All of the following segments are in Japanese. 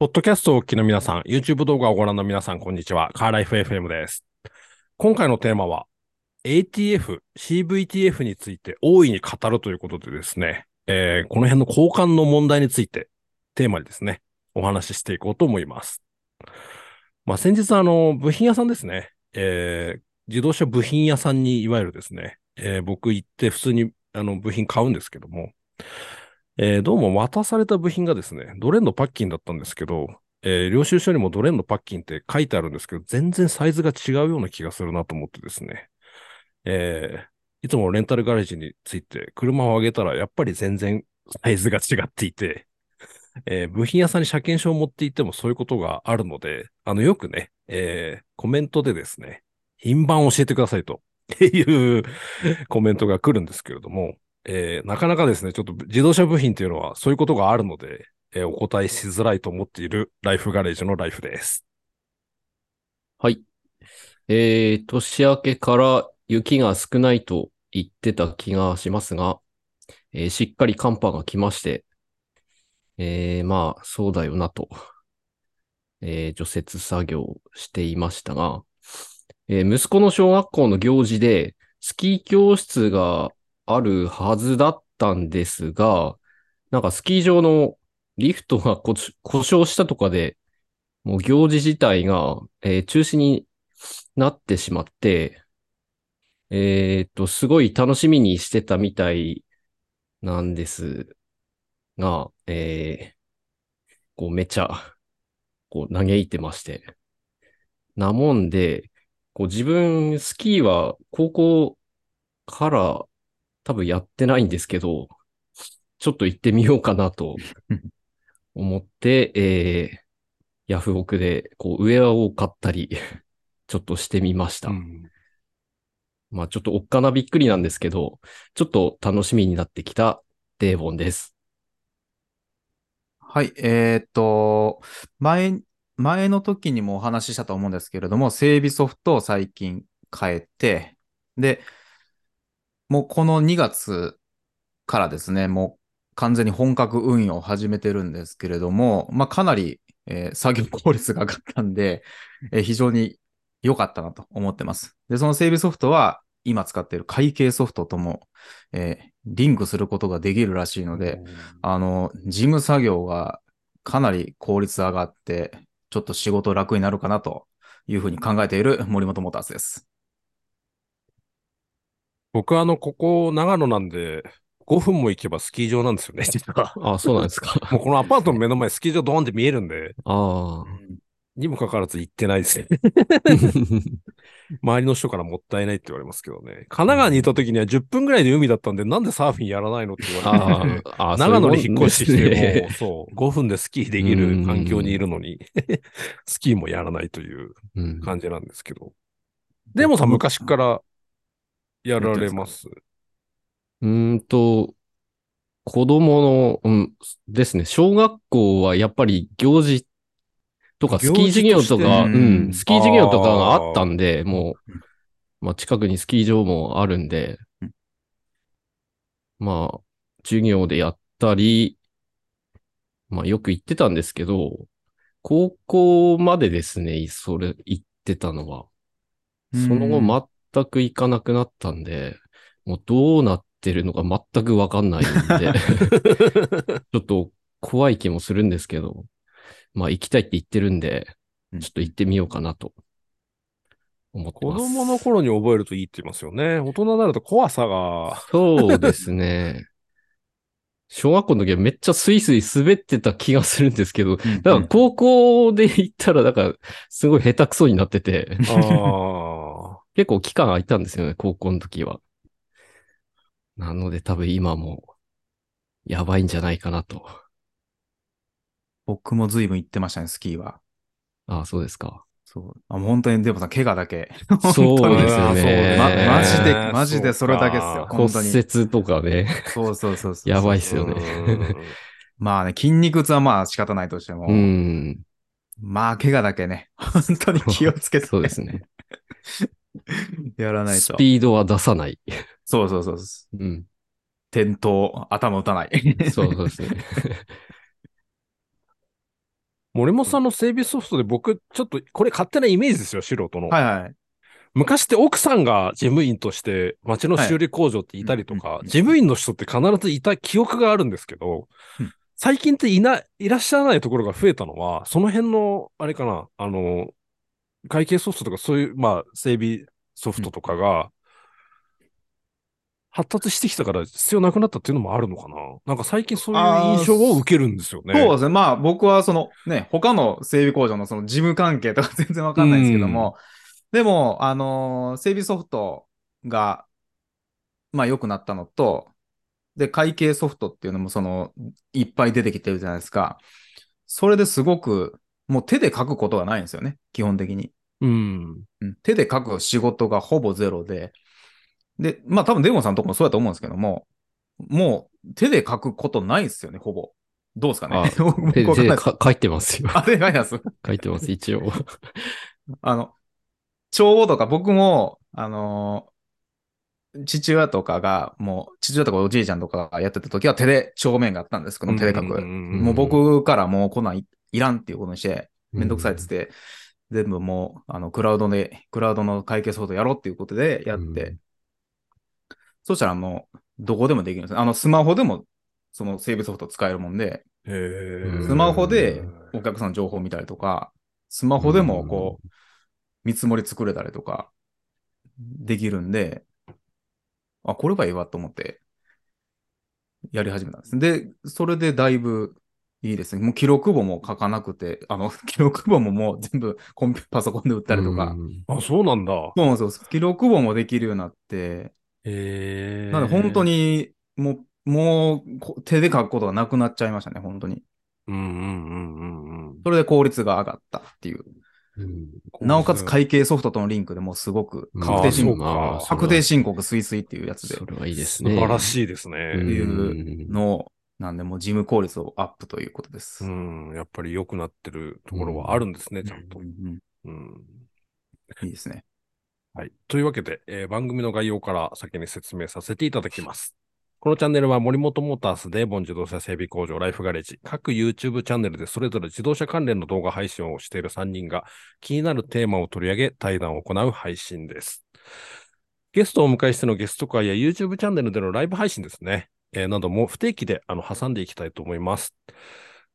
ポッドキャストをお聞きの皆さん、YouTube 動画をご覧の皆さん、こんにちは。カーライフ FM です。今回のテーマは、ATF、CVTF について大いに語るということでですね、えーこの辺の交換の問題について、テーマにですね、お話ししていこうと思います。まあ、先日、あの、部品屋さんですね、えー自動車部品屋さんに、いわゆるですね、えー僕行って普通に、あの、部品買うんですけども、えーどうも渡された部品がですね、ドレンのパッキンだったんですけど、えー領収書にもドレンのパッキンって書いてあるんですけど、全然サイズが違うような気がするなと思ってですね、えーいつもレンタルガレージについて車を上げたら、やっぱり全然サイズが違っていて、えー部品屋さんに車検証を持って行ってもそういうことがあるので、あの、よくね、えーコメントでですね、品番を教えてくださいとっていうコメントが来るんですけれども、えーなかなかですね、ちょっと自動車部品っていうのはそういうことがあるので、えーお答えしづらいと思っているライフガレージのライフです。はい。えー、年明けから雪が少ないと言ってた気がしますが、えーしっかり寒波が来まして、えー、まあ、そうだよなと、えー除雪作業していましたが、えー息子の小学校の行事で、スキー教室があるはずだったんですが、なんかスキー場のリフトが故障したとかで、もう行事自体が、えー中止になってしまって、えーっと、すごい楽しみにしてたみたいなんですが、えーこうめちゃ、こう嘆いてまして。なもんで、こう自分、スキーは高校から多分やってないんですけど、ちょっと行ってみようかなと 思って、えーヤフオクで、こう、ウェアを買ったり、ちょっとしてみました。うんまあ、ちょっとおっかなびっくりなんですけど、ちょっと楽しみになってきたデーボンです。はい、えーっと、前、前の時にもお話ししたと思うんですけれども、整備ソフトを最近変えて、で、もうこの2月からですね、もう完全に本格運用を始めてるんですけれども、まあ、かなり、えー作業効率が上がったんで、えー非常に良かったなと思ってます。で、その整備ソフトは、今使っている会計ソフトとも、えーリンクすることができるらしいので、あの、事務作業がかなり効率上がって、ちょっと仕事楽になるかなというふうに考えている森本モーターズです。僕はあの、ここ長野なんで、5分も行けばスキー場なんですよね、実は。あ、そうなんですか。もうこのアパートの目の前、スキー場ドーンって見えるんで、あにもかかわらず行ってないですね。あ。周りの人からもったいないって言われますけどね。神奈川にいた時には10分ぐらいで海だったんで、なんでサーフィンやらないのって言われて、ああ、長野に引っ越してきて、もそう、5分でスキーできる環境にいるのに、スキーもやらないといううん感じなんですけど。でもさ、昔からやられます。うーんと、子供の、うん、ですね。小学校はやっぱり行事とかスキー授業とか、行事としてうん、スキー授業とかがあったんで、もう、まあ近くにスキー場もあるんでうん、まあ、授業でやったり、まあよく行ってたんですけど、高校までですね、それ行ってたのは。その後全く行かなくなったんで、もうどうなってるのか全くわかんないんで、ちょっと怖い気もするんですけど、まあ行きたいって言ってるんで、うんちょっと行ってみようかなと思って子ます。供の頃に覚えるといいって言いますよね。大人になると怖さが、そうですね。小学校の時はめっちゃスイスイ滑ってた気がするんですけど、うんだから高校で行ったら、だからすごい下手くそになってて、ああ。結構期間空いたんですよね、高校の時は。なので多分今もやばいんじゃないかなと。僕も随分行ってましたね、スキーは。ああ、そうですか。そう。あもう本当に、デボさん、怪我だけ。そうですよね。まねマジで、マジでそれだけですよ。骨。折とかね。そうそうそうそう。やばいっすよねうん まあね、筋肉痛はまあ仕方ないとしても、うん。まあ、怪我だけね、本当に気をつけて、そうですね。やらないスと。ピードは出さない。そうそうそうそう。うん。転倒、頭打たない。そうそうですね。森本さんの整備ソフトで僕、ちょっと、これ勝手なイメージですよ、素人の。はいはい。昔って奥さんが事務員として町の修理工場っていたりとか、はい事務員の人って必ずいた記憶があるんですけどうん、最近っていな、いらっしゃらないところが増えたのは、その辺の、あれかな、あの、会計ソフトとかそういう、まあ、整備ソフトとかが、発達してきたから必要なくなったっていうのもあるのかな？なんか最近そういう印象を受けるんですよね。そうですね。まあ僕はそのね、他の整備工場のその事務関係とか全然わかんないですけども、でも、あのー整備ソフトが、まあ良くなったのと、で、会計ソフトっていうのもその、いっぱい出てきてるじゃないですか。それですごく、もう手で書くことがないんですよね。基本的に。うん。うん手で書く仕事がほぼゼロで、で、まあ多分デモンさんのとこもそうだと思うんですけども、もう手で書くことないですよね、ほぼ。どうですかね？あ 僕で、書いてますよ。あ、でかいやつ。書いてます、一応。あの、帳とか僕も、あのー父親とかが、もう、父親とかおじいちゃんとかがやってた時は手で帳面があったんですけど、手で書く。うんもう僕からもうこんなんいいらんっていうことにして、めんどくさいっつって、全部もう、あの、クラウドで、クラウドの会計ソフトやろうっていうことでやって、うんそしたらもう、どこでもできるんです。あの、スマホでも、そのセーブソフト使えるもんで、スマホでお客さんの情報見たりとか、スマホでもこう、見積もり作れたりとか、できるんで、あ、これはいいわと思って、やり始めたんです。で、それでだいぶいいですね。もう記録簿も書かなくて、あの、記録簿ももう全部コンピ パソコンで売ったりとか、うんあ、そうなんだ。そうなんですよ。記録簿もできるようになって、へーなので本当。に、もう、もうこ手で書くことがなくなっちゃいましたね、本当に。うんうんうんうんうん。それで効率が上がったっていう。うんなおかつ会計ソフトとのリンクでもうすごく確定申告、確定申告スイスイっていうやつでそれはいいです素ね。晴らしいですね。うんいうのを、なんでもう事務効率をアップということです。うん、やっぱり良くなってるところはあるんですね、ちゃんとう。んうん。いいですね。はい。というわけで、えー番組の概要から先に説明させていただきます。このチャンネルは森本モータースでボン自動車整備工場ライフガレージ、各 YouTube チャンネルでそれぞれ自動車関連の動画配信をしている3人が気になるテーマを取り上げ対談を行う配信です。ゲストをお迎えしてのゲスト会や YouTube チャンネルでのライブ配信ですね、えーなども不定期であの挟んでいきたいと思います。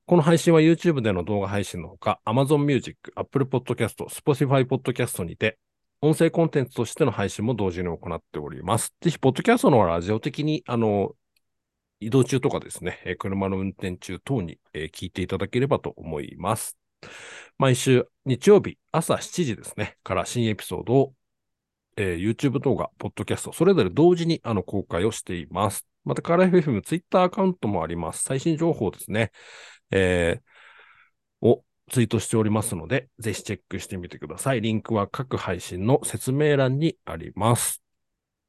この配信は YouTube での動画配信のほか、Amazon Music、Apple Podcast、Spotify Podcast にて、音声コンテンツとしての配信も同時に行っております。ぜひ、ポッドキャストのラジオ的に、あの、移動中とかですね、え車の運転中等に、え聞いていただければと思います。毎週日曜日朝7時ですね、から新エピソードを、えー YouTube 動画、ポッドキャスト、それぞれ同時にあの公開をしています。また、カーライフ FM Twitter アカウントもあります。最新情報ですね、えーをツイートしておりますので、ぜひチェックしてみてください。リンクは各配信の説明欄にあります。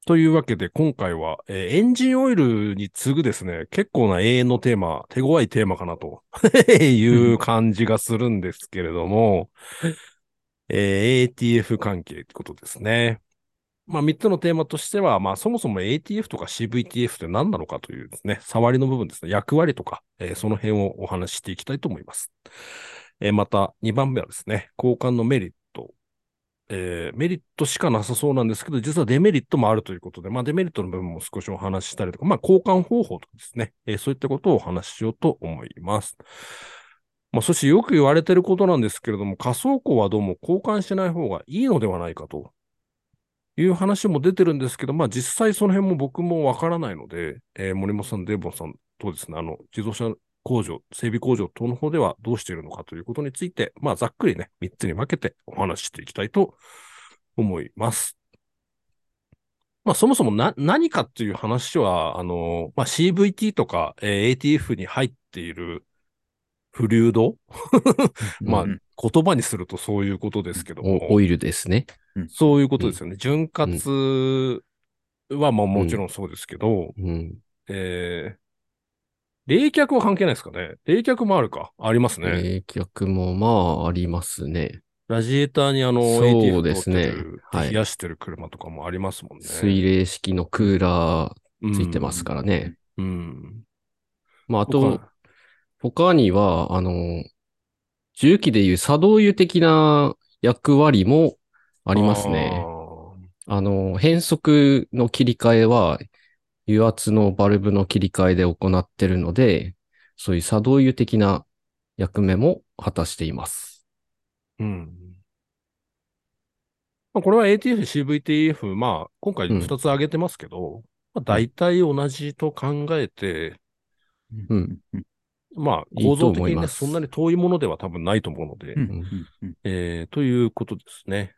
というわけで、今回は、えーエンジンオイルに次ぐですね、結構な永遠のテーマ、手強いテーマかなと いう感じがするんですけれども、えー ATF 関係ってことですね。まあ、3つのテーマとしては、まあ、そもそも ATF とか CVTF って何なのかというですね、触りの部分ですね、役割とか、えーその辺をお話ししていきたいと思います。えーまた、2番目はですね、交換のメリット。えーメリットしかなさそうなんですけど、実はデメリットもあるということで、まあ、デメリットの部分も少しお話ししたりとか、まあ、交換方法とかですね、えそういったことをお話ししようと思います。まあ、そしてよく言われていることなんですけれども、仮想庫はどうも交換しない方がいいのではないかという話も出てるんですけど、まあ実際その辺も僕もわからないので、えー森本さん、デーボンさんとですね、あの、自動車工場、整備工場等の方ではどうしているのかということについて、まあざっくりね、3つに分けてお話ししていきたいと思います。まあそもそもな、何かっていう話は、あの、まあ CVT とか、えー ATF に入っているフリュードまあ、うん言葉にするとそういうことですけども。おオイルですね。そういうことですよね。潤滑はまあもちろんそうですけど、うん。えー冷却は関係ないですかね。冷却もあるか。ありますね。冷却もまあありますね。ラジエーターにあの、そうですね冷やしてる車とかもありますもんね。水冷式のクーラーついてますからね。うん。まああとと、他には、あの、重機でいう作動油的な役割もあありますね。あの、変速の切り替えは、油圧のバルブの切り替えで行ってるので、そういう作動油的な役目も果たしています。うん。まあ、これは ATF、CVTF、まあ、今回うん2つ挙げてますけど、まあ、大体同じと考えて、うん。まあ、構造的にね、思いますそんなに遠いものでは多分ないと思うので、うんうんうんえーということですね。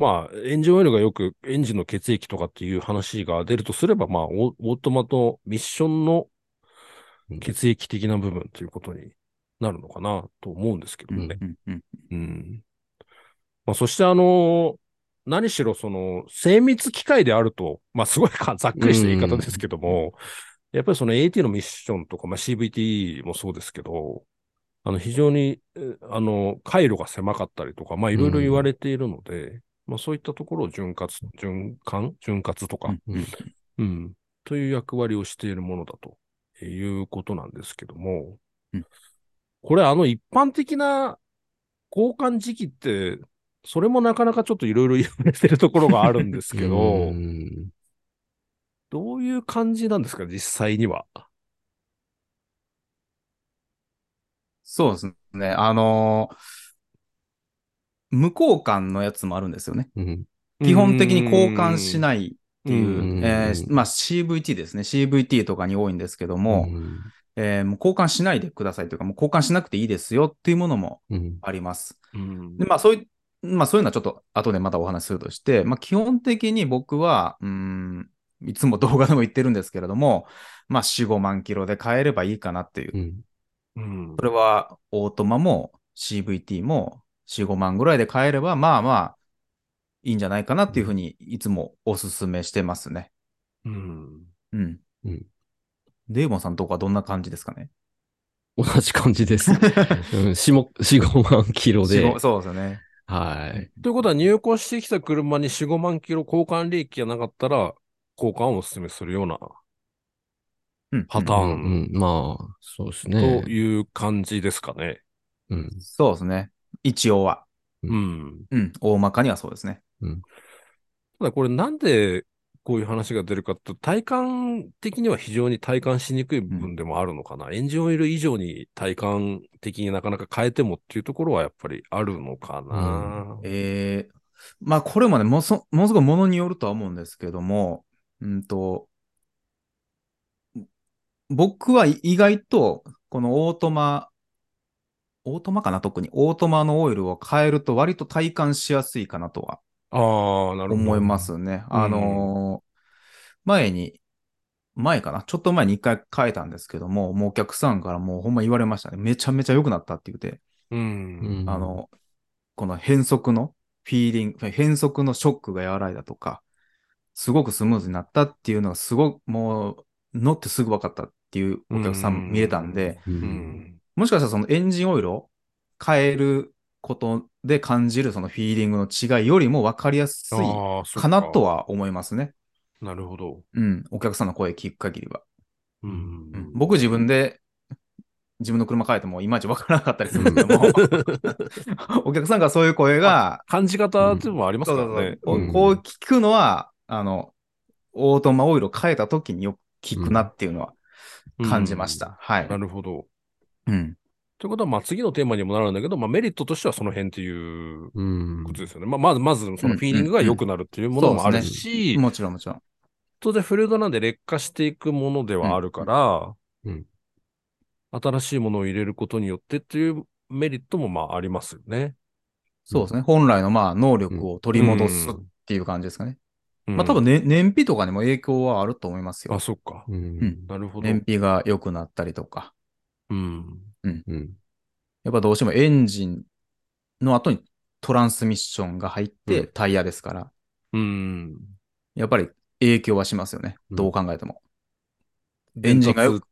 まあ、エンジンオイルがよくエンジンの血液とかっていう話が出るとすれば、まあ、オオートマとミッションの血液的な部分ということになるのかなと思うんですけどもね。うんうんうん。まあ、そしてあの何しろその精密機械であると、まあすごいかざっくりした言い方ですけども、やっぱりその AT のミッションとか、まあ CVT もそうですけど、あの非常に、えあの、回路が狭かったりとか、まあいろいろ言われているので、まあそういったところを潤滑、循環潤滑とか、うん。うん、という役割をしているものだということなんですけども、うん。これあの一般的な交換時期って、それもなかなかちょっといろいろ言われてるところがあるんですけど。う、ん。どういう感じなんですか、実際には。そうですね。あのー無交換のやつもあるんですよね。うん基本的に交換しないっていうう、んえーまあ CVT ですね。CVT とかに多いんですけども、うんえーもう交換しないでくださいというか、もう交換しなくていいですよっていうものもうんあります。うんで、まあそういう、まあそういうのはちょっと後でまたお話しするとして、まあ基本的に僕は、うーん、いつも動画でも言ってるんですけれども、まあ4、5万キロで買えればいいかなっていうう。んうんそれはオートマも CVT も4、5万ぐらいで買えれば、まあまあいいんじゃないかなっていうふうにいつもお勧めしてますね。うんうん。うんデーボンさんとこはどんな感じですかね？同じ感じです。うん、4、も4 5万キロで4 5。そうですよね。はい。ということは、入庫してきた車に4、5万キロ交換利益がなかったら、交換をお勧めするような、うん。パターンうん、うん、まあ、そうですとね。いう感じですかね。うん。そうですね。一応は。うん。うん。大まかにはそうですね。ただこれなんでこういう話が出るかって、体感的には非常に体感しにくい部分でもあるのかな。エンジンオイル以上に体感的になかなか変えてもっていうところはやっぱりあるのかな。ええまあこれもね、もそ、ものすごいものによるとは思うんですけども、うんと、僕は意外と、このオートマ、オートマかな？特に、オートマのオイルを変えると割と体感しやすいかなとはああ、なるほど。思いますね。うんあのー前に、前かな？ちょっと前に一回変えたんですけども、もうお客さんからもうほんま言われましたね。めちゃめちゃ良くなったって言って。うん。あの、この変速のフィーリング、変速のショックが和らいだとか、すごくスムーズになったっていうのがすごく、もう、乗ってすぐ分かったっていうお客さん見れたんで、う。うんん。もしかしたらそのエンジンオイルを変えることで感じるそのフィーリングの違いよりも分かりやすいかなと。は思いますね。なるほど。うん。お客さんの声聞く限りは。うんうん、僕自分で自分の車変えてもいまいち分からなかったりするけども、お客さんからそういう声が、感じ方でもありますからね。こう聞くのは、あの、オートマオイルを変えた時によく聞くなっていうのは感じました。はい。なるほど。うん。ということは、まあ次のテーマにもなるんだけど、まあメリットとしてはその辺っていううんことですよね。まあまず、まずそのフィーリングが良くなるっていうものもあるし、もちろんもちろん。当然フルードなんで劣化していくものではあるから、うん新しいものを入れることによってっていうメリットもまあありますよね。そうですね。本来のまあ能力を取り戻すっていう感じですかね。うんまあ多分、ね、燃費とかにも影響はあると思いますよあ、。そっか。うん。なるほど。燃費が良くなったりとか。うん。うん。やっぱどうしてもエンジンの後にトランスミッションが入ってうんタイヤですから、うん。やっぱり影響はしますよね。うんどう考えても。エンジンがよ伝く、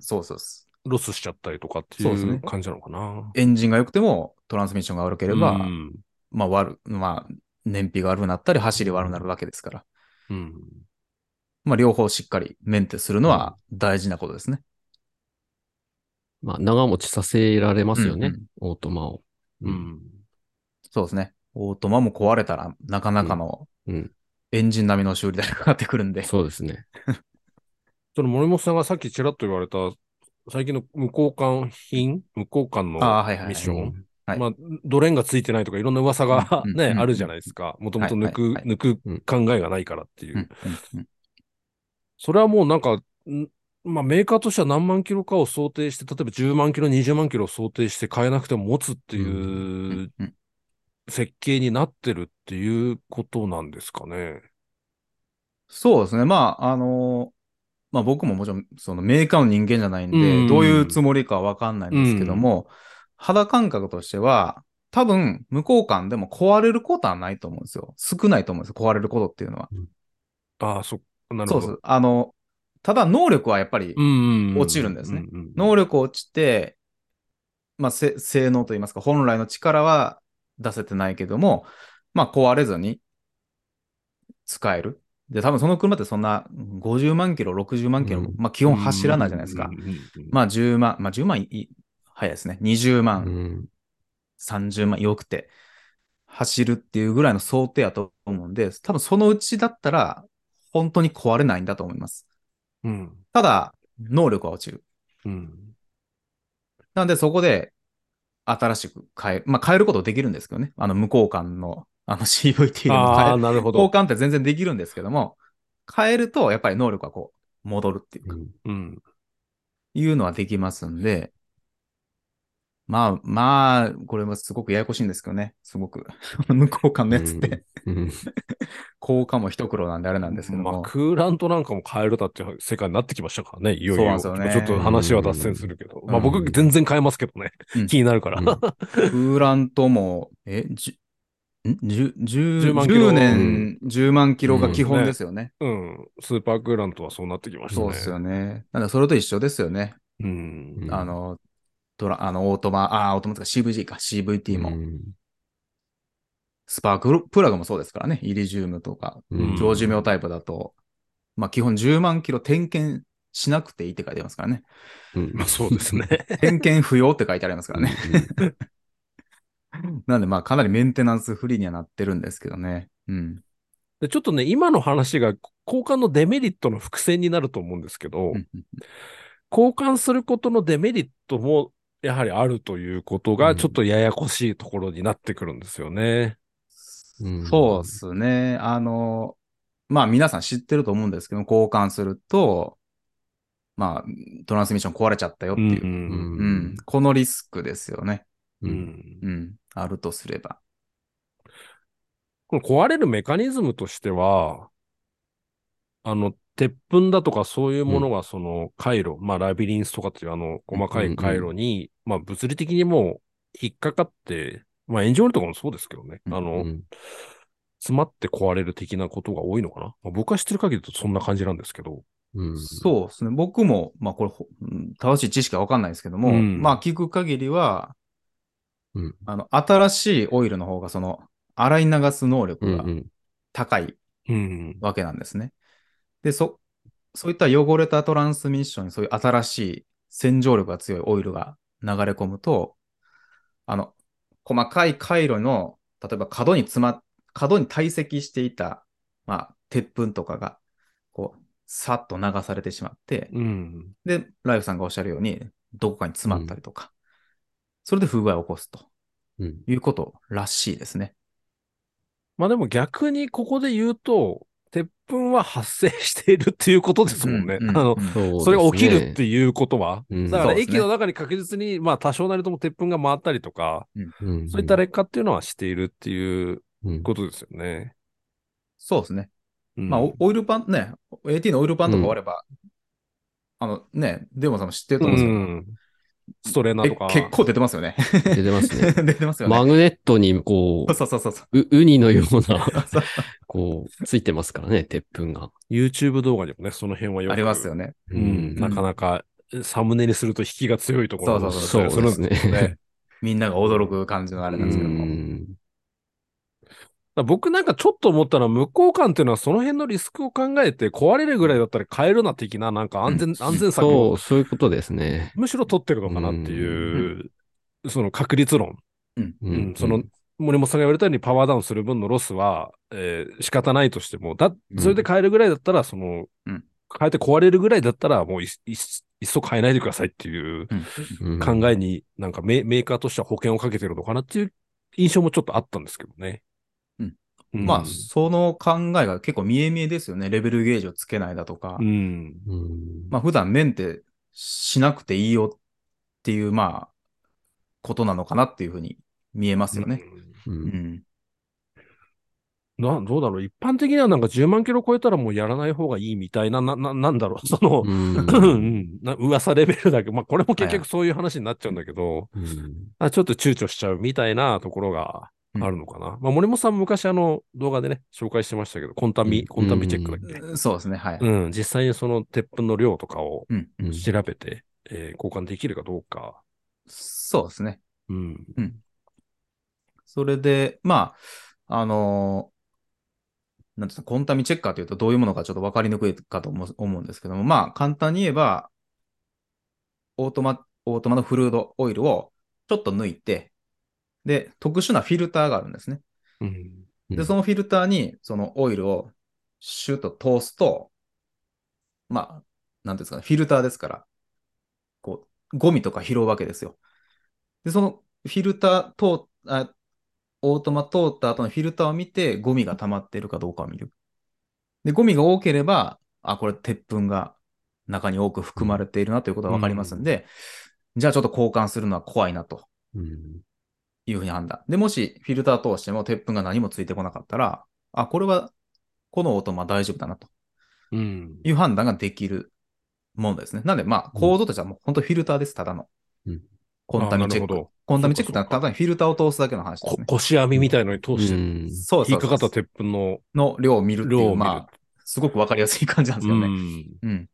そうそうそうロスしちゃったりとかっていそうですねう感じなのかな。エンジンが良くてもトランスミッションが悪ければ、うん。まあ悪、まあ燃費が悪くなったり走り悪くなるわけですから。うん。まあ両方しっかりメンテするのは大事なことですね。まあ、長持ちさせられますよね、うんうんオートマを。う。ん。そうですね。オートマも壊れたら、なかなかのうん。エンジン並みの修理代がかかってくるんで。そうですね。その森本さんがさっきちらっと言われた、最近の無交換品無交換のあーはいはいはいミッション。はいまあ、ドレンがついてないとかいろんな噂がね、うんうんうんあるじゃないですか。もともと抜く、はいはいはい抜く考えがないからっていう。うんうんうんそれはもうなんか、んまあメーカーとしては何万キロかを想定して、例えば10万キロ、20万キロを想定して買えなくても持つっていう設計になってるっていうことなんですかね。そうですね。まあ、あのまあ僕ももちろんそのメーカーの人間じゃないんで、うんどういうつもりかはわかんないんですけども、肌感覚としては、多分、無交換でも壊れることはないと思うんですよ。少ないと思うんですよ。壊れることっていうのは。ああ、そ、なるほど。そうです。あの、ただ能力はやっぱり落ちるんですね能力落ちて、まあ、せ性能といいますか、本来の力は出せてないけども、まあ、壊れずに使える。で、多分その車ってそんな50万キロ、60万キロ、うんまあ、基本走らないじゃないですかまあ、10万、まあ、10万いい、早いですね。20う万、ん。30万、よくて、走るっていうぐらいの想定やと思うんで、多分そのうちだったら、本当に壊れないんだと思います。うん。ただ、能力は落ちる。うん。なんでそこで新しく変え、まあ変えることできるんですけどね。あの無交換のあの CVT でもああ、変え、なるほど。交換って全然できるんですけども、変えるとやっぱり能力がこう戻るっていうか、うん。いうのはできますんで、まあまあ、これはすごくややこしいんですけどね。すごく。無交換のやつって、うん。交換も一苦労なんであれなんですけどまあ、も。クーラントなんかも変えるだって世界になってきましたからね、いよいよ。そうなんですよねちょっと話は脱線するけど。んまあ僕全然変えますけどね。うん気になるから。う んクーラントも、え、じん？10, 10万キロ10年、10万キロが基本ですよね。うん。スーパークーラントはそうなってきましたね。そうですよね。なんでそれと一緒ですよね。うん。うんあの、ドラ、あの、オートマ、あ、オートマとか CVG か、CVT も、うんスパークプラグもそうですからね、イリジウムとか、うん長寿命タイプだと、まあ基本10万キロ点検しなくていいって書いてありますからね。うんまあそうですね。点検不要って書いてありますからね。なんでまあかなりメンテナンスフリーにはなってるんですけどね。うん。で、ちょっとね、今の話が交換のデメリットの伏線になると思うんですけど、うん交換することのデメリットもやはりあるということが、うんちょっとややこしいところになってくるんですよね。うんそうですね。あの、まあ皆さん知ってると思うんですけど、交換すると、まあ、トランスミッション壊れちゃったよっていう。うんうん。このリスクですよね。ううんんうん。あるとすれば。この壊れるメカニズムとしては、あの、鉄粉だとかそういうものがその回路、まあラビリンスとかっていうあの細かい回路に、まあ物理的にもう引っかかって、まあエンジンオイルとかもそうですけどね、うんあの、うん。詰まって壊れる的なことが多いのかな、まあ、僕は知ってる限りだとそんな感じなんですけど。うん。そうですね。僕も、まあこれ正しい知識はわかんないですけども、うん。まあ聞く限りは、うん。あの、新しいオイルの方がその、洗い流す能力がうん高いうん。わけなんですね。で、そ、そういった汚れたトランスミッションにそういう新しい洗浄力が強いオイルが流れ込むと、あの、細かい回路の、例えば角に詰ま、角に堆積していた、まあ、鉄粉とかが、こう、さっと流されてしまって、うん。で、ライフさんがおっしゃるように、どこかに詰まったりとか、それで不具合を起こすとうんいうことらしいですね。まあでも逆にここで言うと、鉄粉は発生しているっていうことですもんね。うんうんあの、うんそそれが起きるっていうことは。うんだから駅の中に確実に、まあ多少なりとも鉄粉が回ったりとか、うんそういった劣化っていうのはしているっていううんことですよね。そうですね。うんまあ、オオイルパン、ね、AT のオイルパンとかあれば、あのね、デモさんも知ってると思うんですよ。うんストレーナーとか。け結構出てますよね。出てますね。出てますよね。マグネットにこそうそうそうそう。う、うウニのような、そうこう、ついてますからね、鉄粉が。YouTube 動画にもね、その辺はよくありますよね。うん、なかなかサムネにすると引きが強いところもそうあったりするんですよそうですね。みんなが驚く感じのあれなんですけども。僕なんかちょっと思ったのは、向こう間っていうのはその辺のリスクを考えて壊れるぐらいだったら変えるな的ななんか安全、安全策をそう、そういうことですね。むしろ取ってるのかなっていう、その確率論。うん。ううん、その、森本さんが言われたようにパワーダウンする分のロスは、えー仕方ないとしても、だ、それで変えるぐらいだったら、その、うん変えて壊れるぐらいだったら、もういいいっそ変えないでくださいっていううん。うん考えに、なんかメメーカーとしては保険をかけてるのかなっていう印象もちょっとあったんですけどね。うんうん。まあ、その考えが結構見え見えですよね。レベルゲージをつけないだとか。うん。うんまあ、普段メンテしなくていいよっていう、まあ、ことなのかなっていうふうに見えますよね。ううんん。な、どうだろう。一般的にはなんか10万キロ超えたらもうやらない方がいいみたいな、な、な、なんだろう。その、うんうん、な噂レベルだけど、まあこれも結局そういう話になっちゃうんだけど、うんあちょっと躊躇しちゃうみたいなところがあるのかな？まあ森本さんも昔あの動画でね、紹介してましたけど、コンタミ、うんコンタミチェックだっけ、そうですね。はい。うん、実際にその鉄粉の量とかをうん。うん調べて、えー交換できるかどうか。そうですね。うん。それで、まあ、あのーなんていうの、コンタミチェッカーというとどういうものかちょっと分かりにくいかと思う思うんですけども、まあ、簡単に言えば、オートマ、オートマのフルードオイルをちょっと抜いて、で、特殊なフィルターがあるんですね。うん。で、そのフィルターに、そのオイルをシュッと通すと、まあ、なんていうんですかね、フィルターですから、こう、ゴミとか拾うわけですよ。で、そのフィルター通っあ、オートマ通った後のフィルターを見て、ゴミが溜まってるかどうかを見る。で、ゴミが多ければ、あ、これ鉄粉が中に多く含まれているなということがわかりますんで、じゃあちょっと交換するのは怖いなと。うんいうふうに判断。で、もしフィルター通しても鉄粉が何もついてこなかったら、あ、これはこのオートマ大丈夫だなとうん。いう判断ができるものですね。なんで、まあ、構造としてはもう本当フィルターです、ただの。うんコンタミチェック。コンタミチェックってのはただにフィルターを通すだけの話ですこね。腰網みたいのに通してる。うんそうそう引っかかった鉄粉のの量を見るっていう。まあ、すごくわかりやすい感じなんですけどね。うん。うん。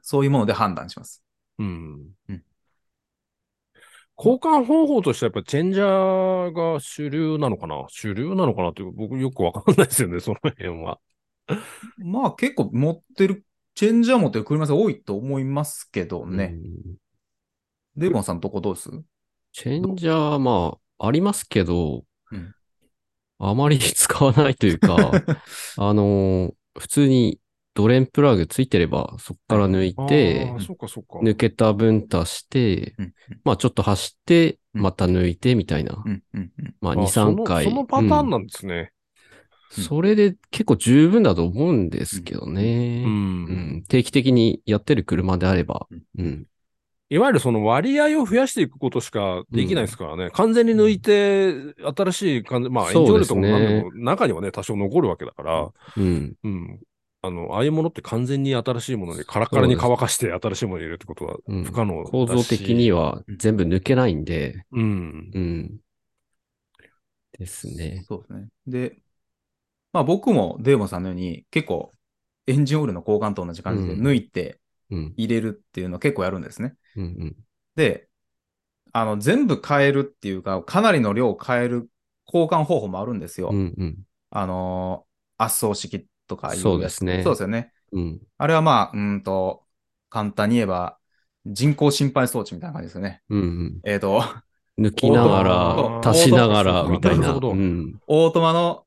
そういうもので判断します。うんうん交換方法としてはやっぱチェンジャーが主流なのかな？主流なのかなって僕よくわかんないですよね、その辺は。まあ、結構持ってる、チェンジャー持ってる車さん多いと思いますけどね。うんデーボンさんのとこどうです？チェンジャー、まあ、ありますけど、うんあまり使わないというか、あのー普通にドレンプラグついてれば、そこから抜いて。抜けた分足して、うんまあちょっと走って、うんまた抜いてみたいな。まああ2、3回。そのそのパターンうんなんですね。それで結構十分だと思うんですけどうね。ん。うん定期的にやってる車であれば。うん。いわゆるその割合を増やしていくことしかできないですからね。完全に抜いて、新しい感じ、まあ、エンジョイルとか中にはね、多少残るわけだから、うん。うん。あの、ああいうものって完全に新しいものにカラカラに乾かして新しいものに入れるってことはうん不可能だし、構造的には全部抜けないんで、うん。うん。ですね。そうですね。で、まあ僕もデーモンさんのように結構エンジンオイルの交換と同じ感じでうん抜いてうん。入れるっていうのを結構やるんですね。うんうん。で、あの、全部変えるっていうか、かなりの量を変える交換方法もあるんですよ。うんうん。あのー圧縮式とかいうそうですねそうですよね。うん。あれはまあ、うーんと、簡単に言えば、人工心肺装置みたいな感じですよね。うんうん。えっ、と、抜きながあら、ー足しながら、みたいな。うん。オートマの、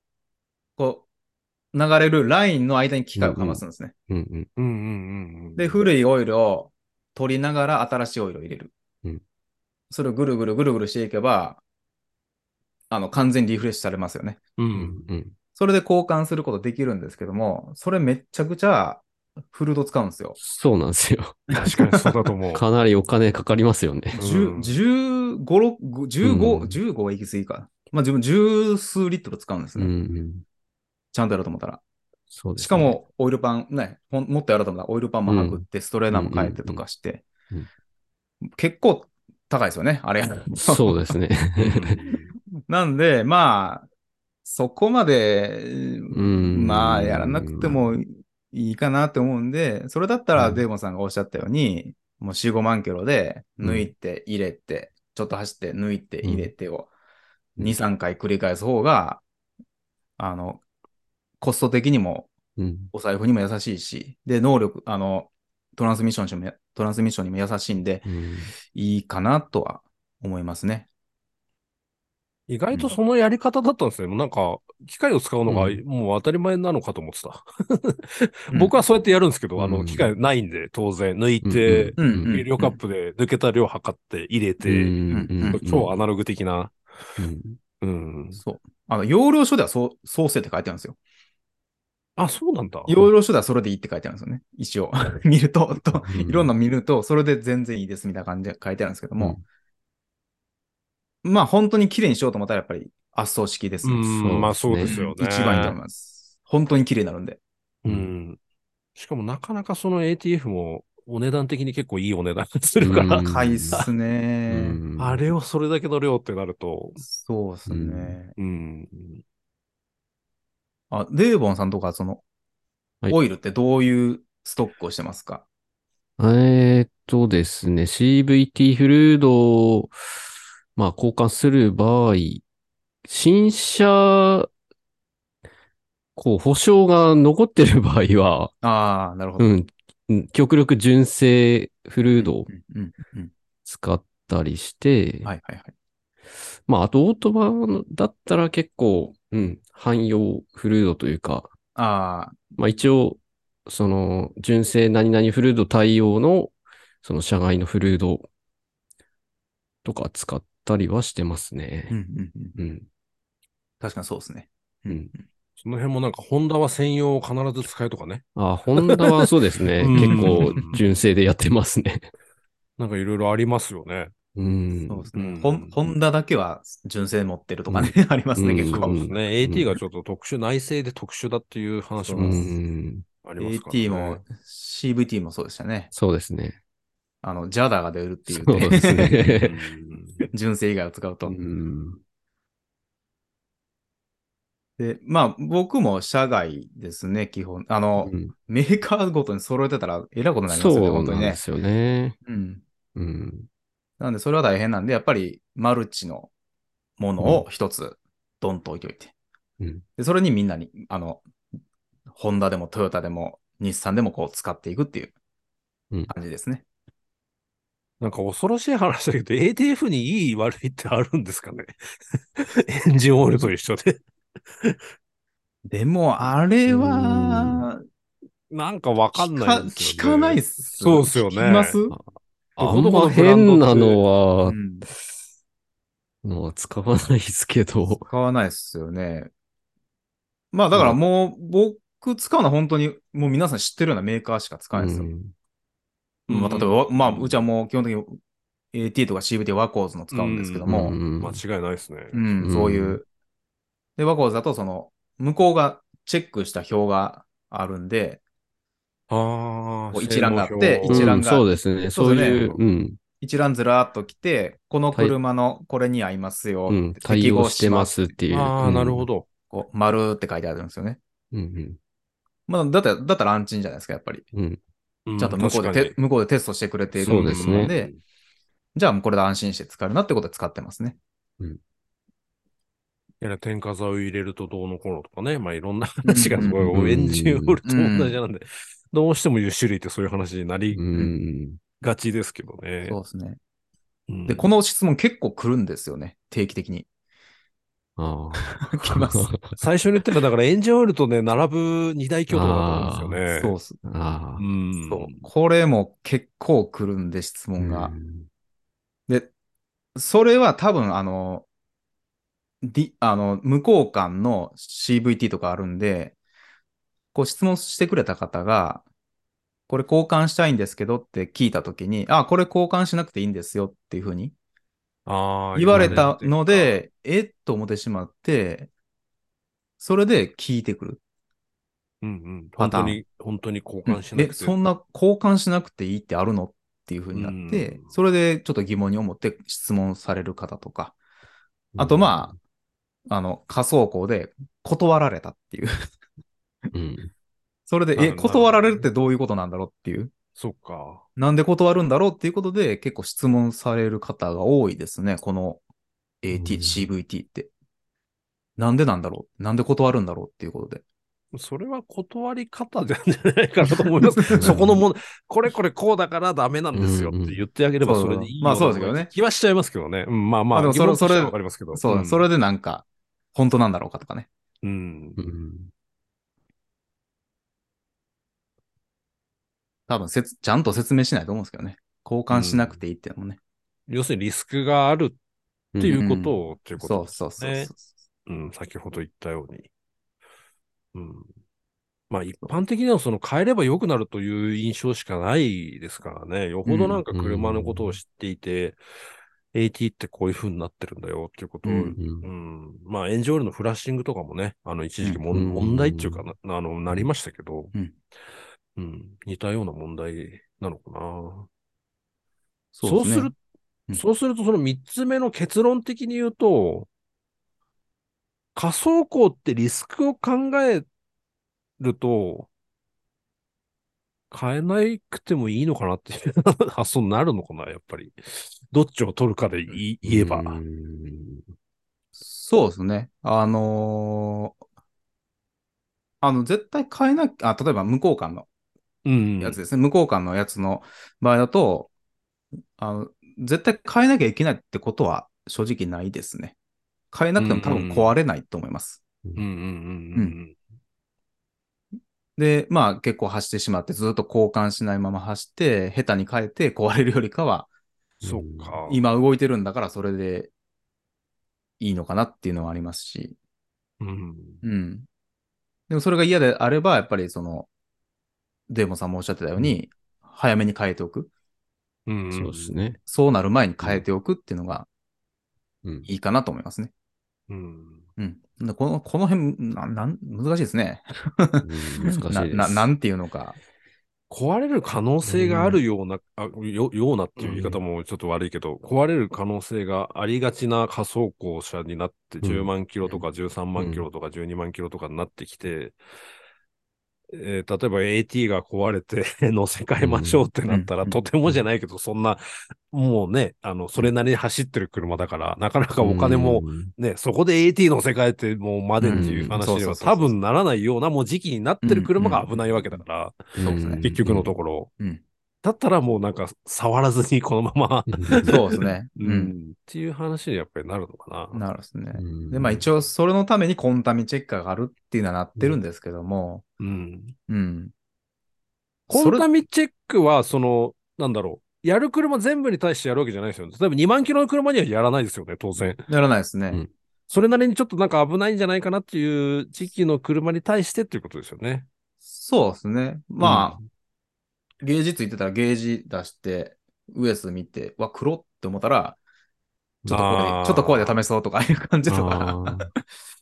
こう、流れるラインの間に機械をかますんですね。うんうん。うんうんうんうん。で、古いオイルを取りながら新しいオイルを入れる。うんそれをぐるぐるぐるぐるしていけば、あの、完全にリフレッシュされますよね。う。うんんうん。それで交換することできるんですけども、それめっちゃくちゃフルード使うんですよ。そうなんですよ。確かにそうだと思う。かなりお金かかりますよね。うん10 15、6 15、うん15は行き過ぎか。まあ自分十数リットル使うんですうんね。うん。ちゃんとやろうと思ったら。そうですね。しか、も、オイルパン、ね、ほんもっとやろうと思ったら、オイルパンもはくって、ストレーナーも変えてとかして結構高いですよね、あれ。そうですね。なんで、まあ、そこまで、んまあ、やらなくてもいいかなって思うんで、それだったらうんデーモンさんがおっしゃったように、もう4、5万キロで抜いて入れて、ちょっと走って抜いて入れてをうん2、3回繰り返す方があの、コスト的にもうん。お財布にも優しいし、で、能力、あの、トランスミッションにも、トランスミッションにも優しいんで、うん。いいかなとは思いますね。意外とそのやり方だったんですね。もうなんか、機械を使うのがうん。もう当たり前なのかと思ってた。うん。僕はそうやってやるんですけど、あの、うん。機械ないんで、当然、抜いて、量カップで抜けた量測って入れて、うん。超アナログ的な、うん。うん。そう。あの、要領書ではそう、そうせって書いてあるんですよ。あ、そうなんだ。要領書ではそれでいいって書いてあるんですよね。一応。見ると、とうん。いろんな見ると、それで全然いいですみたいな感じで書いてあるんですけども、まあ本当に綺麗にしようと思ったらやっぱり圧縮式ですよ。うん、まあそうですよね。一番いいと思います。本当に綺麗になるんで。うん。しかもなかなかその ATF もお値段的に結構いいお値段するから、うん高いっすうね。んあれをそれだけの量ってなると、そうっすね。うん。あ、デーボンさんとか、その、はいオイルってどういうストックをしてますか？えーっとですね、CVT フルードを、まあ、交換する場合、新車、こう、保証が残ってる場合は、ああ、なるほど。うん、うん極力純正フルードを使ったりして、はいはいはい。まあ、あとオートバだったら結構、うん、汎用フルードというか、ああ、まあ一応、その、純正何々フルード対応の、その社外のフルードとか使ったりはしてますうんね。うんうん。うん。確かにそうですね。うん。その辺もなんか、ホンダは専用を必ず使えとかね。あ、ホンダはそうですね。うん結構純正でやってますね。なんかいろいろありますよね。うん。そうですね。うんホンホンダだけは純正持ってるとかね、ありますね、うん結構。そうですね。AT がちょっと特殊、内製で特殊だっていう話うもん。ありますからね。AT も CVT もそうでしたね。そうですね。あの、ジャダが出るっていうそうですね。純正以外を使うと。うん。で、まあ、僕も社外ですね、基本。あの、うんメーカーごとに揃えてたら、えらいことになりますよね、そう本当にね。なんですよね。うん。うん。なんで、それは大変なんで、やっぱり、マルチのものを一つ、ドンと置いておいて。うんで、それにみんなに、あの、ホンダでもトヨタでも、日産でもこう使っていくっていううん感じですね。なんか恐ろしい話だけど、ATF にいい悪いってあるんですかね？エンジンオイルと一緒で。でも、あれは、なんかわかんないですよね。聞かないっす。そうっすよね聞きます？あんま変なのはう、ん。のは使わないですけど。使わないっすよね。まあ、だからもう、僕使うのは本当に、もう皆さん知ってるようなメーカーしか使わないですよ。うんうんまあ、例えばわ、まあ、うちはもう基本的に AT とか CVT ワコーズの使うんですけども、うん間違いないですね。うん、うんそういう。で、ワコーズだと、その、向こうがチェックした表があるんで、ああ、一覧があって一覧がうんそうですね。そうういう、うん。一覧ずらーっと来て、この車のこれに合いますよ。うん。って対応してますっていう。ああ、なるほど。ど。こう、丸って書いてあるんですよね。うんうん。まあ、だったら、だったら安心じゃないですか、やっぱり。うん。うんちゃんと向こうで確かて、向こうでテストしてくれているそうですねので、じゃあもうこれで安心して使えるなってことで使ってますね。いや添加剤を入れるとどうのこうのとかね。まあいろんな話がすごい、うんエンジンオイルと同じなんで、どうしても10種類ってそういう話になりうん。がちですけどね。そうですね。うんで、この質問結構来るんですよね。定期的に。ああ。来ます。最初に言ったら、だからエンジンオイルとね、並ぶ二大巨頭だと思うんですよね。そうっす。ああ。うん。そう。これも結構来るんで、質問が。うんで、それは多分、あの、D、あの、無交換の CVT とかあるんで、こう質問してくれた方が、これ交換したいんですけどって聞いたときに、あ、これ交換しなくていいんですよっていうふうに言われたの、で、えっと思ってしまって、それで聞いてくる。うんうん。本当に、本当に交換しなえ、くて。そんな交換しなくていいってあるのっていうふうになってうん、それでちょっと疑問に思って質問される方とか、あとまあ、あの、仮想校で断られたっていう。うん。それで、え、断られるってどういうことなんだろうっていう。そっか。なんで断るんだろうっていうことで結構質問される方が多いですね。この AT、うん CVT って。なんでなんだろう？なんで断るんだろうっていうことで。それは断り方じゃないかなと思います。そこのもの、これこれこうだからダメなんですよって言ってあげればそれでいいよまあそうですけどね気はしちゃいますけどね。うん、まあまあ、まあでもそれそれわかりますけど。そう、んそれでなんか、本当なんだろうかとかね。うんう。ん。多分せつ、ちゃんと説明しないと思うんですけどね。交換しなくていいっていうのもね。要するにリスクがあるっていうことを、っていうことそうそうそうねそう。うん、先ほど言ったように。うん。まあ一般的にはその変えれば良くなるという印象しかないですからね。よほどなんか車のことを知っていて、AT ってこういう風になってるんだよっていうことを、ううんん。まあエンジョイルのフラッシングとかもね、あの一時期もん、うん問題っていうかな、あの、なりましたけど、うんうん。似たような問題なのかな。そうねする、うんそうするとその三つ目の結論的に言うと、仮想校ってリスクを考えると、変えなくてもいいのかなっていう発想になるのかな、やっぱり。どっちを取るかで言えば。うんそうですね。あのーあの、絶対変えなきゃ、あ、例えば無交換のうん。やつですね。無交換のやつの場合だと、あの、絶対変えなきゃいけないってことは正直ないですね。変えなくても多分壊れないと思います。うんうんうんで、まあ結構走ってしまってずっと交換しないまま走って、下手に変えて壊れるよりかは、うん。そっか。今動いてるんだからそれでいいのかなっていうのはありますし。うん。うん。でもそれが嫌であれば、やっぱりその、デーモンさんもおっしゃってたように、早めに変えておく。うんそうです。ね。そうなる前に変えておくっていうのがうん。いいかなと思いますね。うん。うん。でこの、この辺、な、なん、難しいですね。うん難しいな、です。な、なんていうのか。壊れる可能性があるような、あよようなっていう言い方もちょっと悪いけど、壊れる可能性がありがちな仮走行車になって、うん10万キロとか13万キロとか12万キロとかになってきて、えー例えば AT が壊れて 乗せ替えましょうってなったら、うん。とてもじゃないけど、そんな、もうね、あの、それなりに走ってる車だから、なかなかお金もうん。ね、そこで AT 乗せ替えてもうまでっていう話には多分ならないようなもう時期になってる車が危ないわけだから、結局のところ。うん。だったらもうなんか触らずにこのまま、そうですね。ううんん。っていう話にやっぱりなるのかな。なるですね。うんで、まあ一応それのためにコンタミチェッカーがあるっていうのはなってるんですけども、うん。うん。コンタミミチェックは、その、なんだろう。やる車全部に対してやるわけじゃないですよね。例えば2万キロの車にはやらないですよね、当然。やらないですね。うんそれなりにちょっとなんか危ないんじゃないかなっていう時期の車に対してっていうことですよね。そうですね。まあ、ゲージついてたらゲージ出して、ウエス見て、わ、黒って思ったら、ちょっとこれ、ちょっとこれで試そうとかいう感じとあか、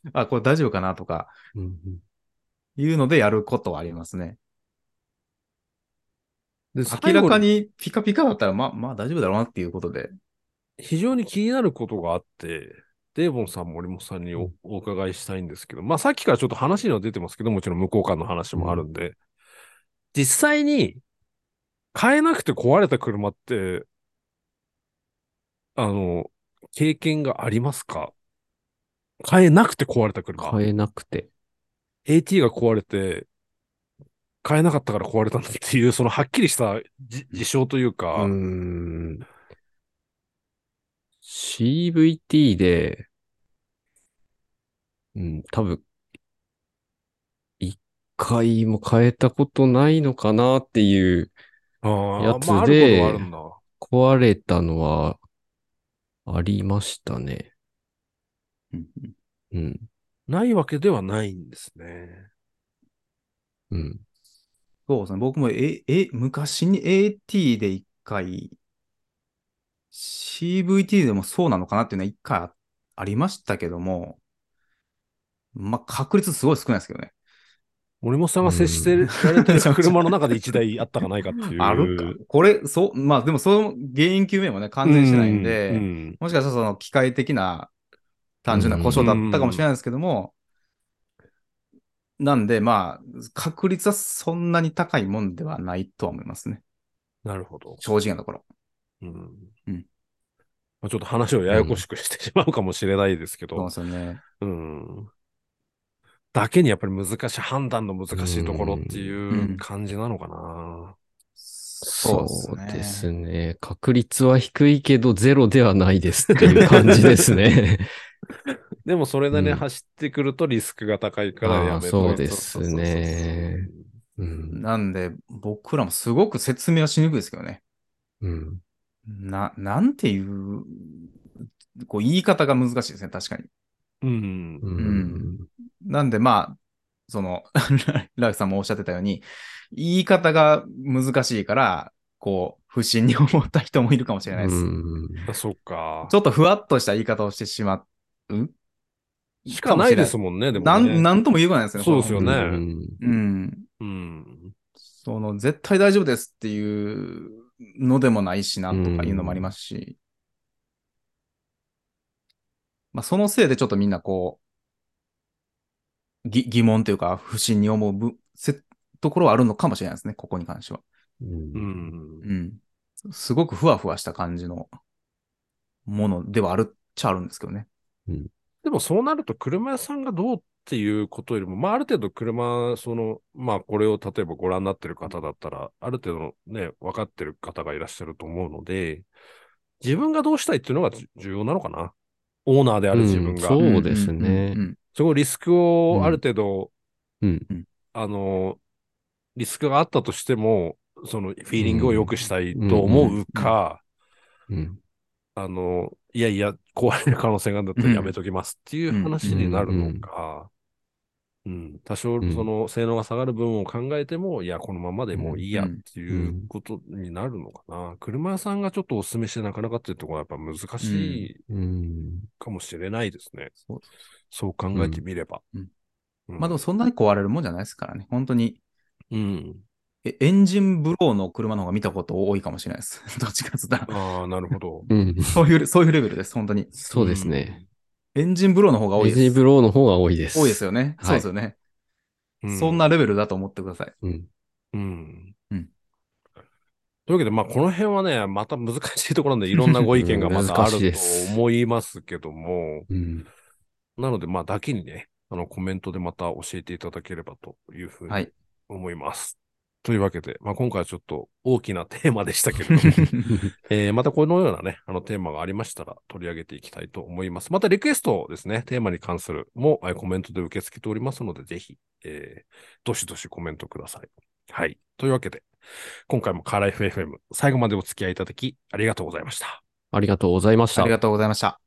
ー。あこれ大丈夫かなとか、うんいうのでやることはありますね。で明らか。にピカピカだったら、まあ、まあ大丈夫だろうなっていうことで。非常に気になることがあって、デーボンさん、森本さんにおお伺いしたいんですけど、まあさっきからちょっと話には出てますけど、もちろん向こう間の話もあるんで、実際に買えなくて壊れた車って、あの、経験がありますか？買えなくて壊れた車。変えなくて。AT が壊れて、買えなかったから壊れたんだっていう、そのはっきりしたじ事象というか、うーん。CVT で、うん、多分、一回も変えたことないのかなっていう、やつで。壊れたのは、ありましたね。うんうん、ないわけではないんですね。うん。そうですね。僕も、え、え、昔に AT で一回、CVT でもそうなのかなっていうのは一回あありましたけども、まあ、確率すごい少ないですけどね。森本さんが接してられてる車の中で1台あったかないかっていう。あるか。これ、そう、まあでもその原因究明もね、完全にしてないんで、うんうんもしかしたらその機械的な単純な故障だったかもしれないですけども、なんでまあ、確率はそんなに高いもんではないとは思いますね。なるほど。正直なところ。うんうんまあ、ちょっと話をややこしくしてしまうかもしれないですけど、そうですよね。うん。だけにやっぱり難しい、判断の難しいところっていう感じなのかな。そうそうでですすね。ね。確率は低いけどゼロではないですっていう感じですね。でもそれなりにうん走ってくるとリスクが高いからやめとそうですね。うん。なんで、僕らもすごく説明はしにくいですけどね。うん。な、なんていう、こう言い方が難しいですね、確かに。うん。うん。なんでまあ、その、ライフさんもおっしゃってたように、言い方が難しいから、こう、不審に思った人もいるかもしれないです。うんあそっかち。ょっとふわっとした言い方をしてしまう？しかないですもんね、でもね。なん、なんとも言うことないですよね。そうですよねうんうん。うん。その、絶対大丈夫ですっていうのでもないしなとかいうのもありますし。まあ、そのせいでちょっとみんなこう、ぎ疑問というか、不審に思うぶせところはあるのかもしれないですね、ここに関しては。うんうん。うん。すごくふわふわした感じのものではあるっちゃあるんですけどね。でもそうなると車屋さんがどうっていうことよりも、まあある程度車、その、まあこれを例えばご覧になってる方だったら、ある程度のね、分かってる方がいらっしゃると思うので、自分がどうしたいっていうのがじ重要なのかな。オーナーである自分が。うんそうですね。うんうんそこリスクをある程度、うん。あの、リスクがあったとしても、そのフィーリングを良くしたいと思うか、うん。あの、いやいや、壊れる可能性があるんだったらやめときますっていう話になるのか、うん、多少うんその性能が下がる分を考えても、いや、このままでもういいやっていうことになるのかな。車屋さんがちょっとお勧めしてなかなかっていうところはやっぱ難しいうん。かもしれないですね。そうそう考えてみれば。うんうんまあでもそんなに壊れるもんじゃないですからね。本当に、うん。えエンジンブローの車の方が見たこと多いかもしれないです。どっちかっつったら。ああ、なるほど。うん。そういう、そういうレベルです、本当に。そうですね。エンジンブローの方が多いです。エジブローの方が多いです。多いですよね。はいそうですよね。うん。そんなレベルだと思ってください。うん。うん。うんというわけで、まあ、この辺はね、また難しいところなんで、いろんなご意見が またあると思いますけども、うん。なので、まあ、だけにね、あの、コメントでまた教えていただければというふうにはい。思います。というわけで、まあ、今回はちょっと大きなテーマでしたけれども、えーまたこのようなね、あのテーマがありましたら取り上げていきたいと思います。またリクエストですね、テーマに関するも、えーコメントで受け付けておりますので、ぜひ、えーどしどしコメントください。はい。というわけで、今回もカーライフ FM 最後までお付き合いいただきありがとうございました。ありがとうございましたあり。がとうございました。